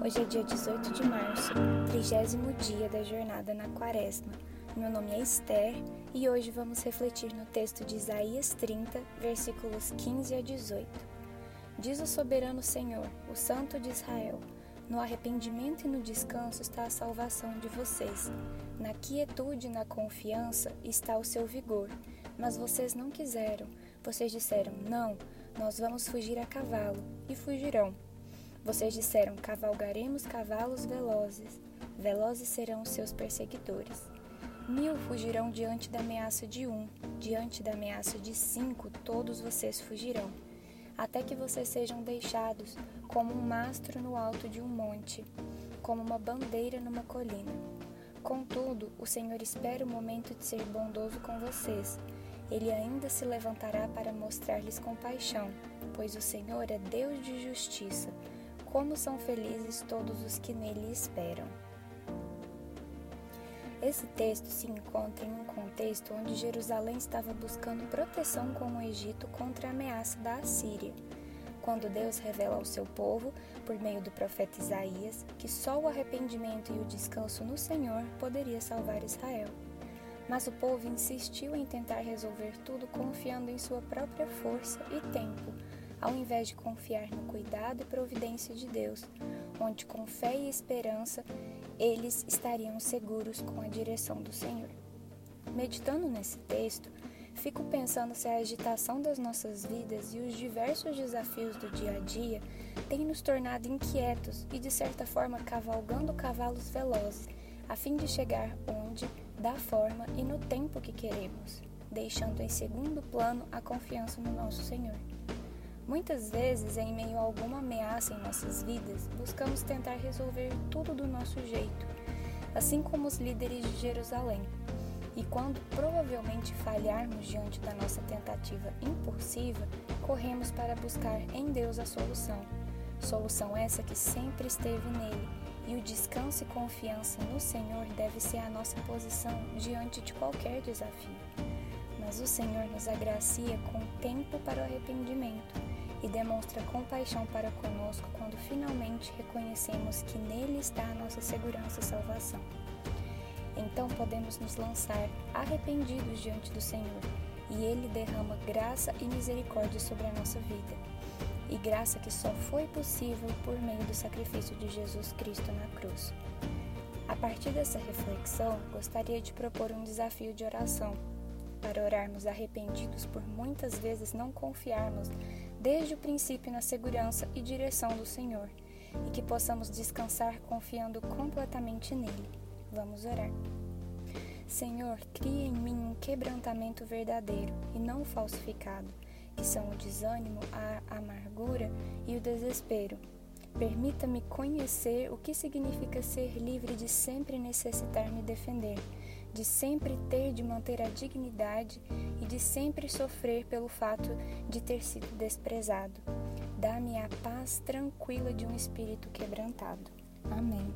Hoje é dia 18 de março, trigésimo dia da jornada na quaresma. Meu nome é Esther e hoje vamos refletir no texto de Isaías 30, versículos 15 a 18. Diz o soberano Senhor, o Santo de Israel: No arrependimento e no descanso está a salvação de vocês. Na quietude e na confiança está o seu vigor. Mas vocês não quiseram. Vocês disseram: Não, nós vamos fugir a cavalo, e fugirão vocês disseram: cavalgaremos cavalos velozes, velozes serão os seus perseguidores. Mil fugirão diante da ameaça de um, diante da ameaça de cinco, todos vocês fugirão, até que vocês sejam deixados como um mastro no alto de um monte, como uma bandeira numa colina. Contudo, o Senhor espera o momento de ser bondoso com vocês. Ele ainda se levantará para mostrar-lhes compaixão, pois o Senhor é Deus de justiça como são felizes todos os que nele esperam. Esse texto se encontra em um contexto onde Jerusalém estava buscando proteção com o Egito contra a ameaça da Assíria, quando Deus revela ao seu povo, por meio do profeta Isaías, que só o arrependimento e o descanso no Senhor poderia salvar Israel. Mas o povo insistiu em tentar resolver tudo confiando em sua própria força e tempo, ao invés de confiar no cuidado e providência de Deus, onde com fé e esperança eles estariam seguros com a direção do Senhor. Meditando nesse texto, fico pensando se a agitação das nossas vidas e os diversos desafios do dia a dia têm nos tornado inquietos e, de certa forma, cavalgando cavalos velozes, a fim de chegar onde, da forma e no tempo que queremos, deixando em segundo plano a confiança no nosso Senhor. Muitas vezes, em meio a alguma ameaça em nossas vidas, buscamos tentar resolver tudo do nosso jeito, assim como os líderes de Jerusalém. E quando provavelmente falharmos diante da nossa tentativa impulsiva, corremos para buscar em Deus a solução. Solução essa que sempre esteve nele, e o descanso e confiança no Senhor deve ser a nossa posição diante de qualquer desafio. Mas o Senhor nos agracia com tempo para o arrependimento e demonstra compaixão para conosco quando finalmente reconhecemos que nele está a nossa segurança e salvação. Então podemos nos lançar arrependidos diante do Senhor, e ele derrama graça e misericórdia sobre a nossa vida. E graça que só foi possível por meio do sacrifício de Jesus Cristo na cruz. A partir dessa reflexão, gostaria de propor um desafio de oração, para orarmos arrependidos por muitas vezes não confiarmos desde o princípio na segurança e direção do Senhor, e que possamos descansar confiando completamente nele. Vamos orar. Senhor, cria em mim um quebrantamento verdadeiro e não falsificado, que são o desânimo, a amargura e o desespero. Permita-me conhecer o que significa ser livre de sempre necessitar me defender de sempre ter de manter a dignidade e de sempre sofrer pelo fato de ter sido desprezado. Dá-me a paz tranquila de um espírito quebrantado. Amém.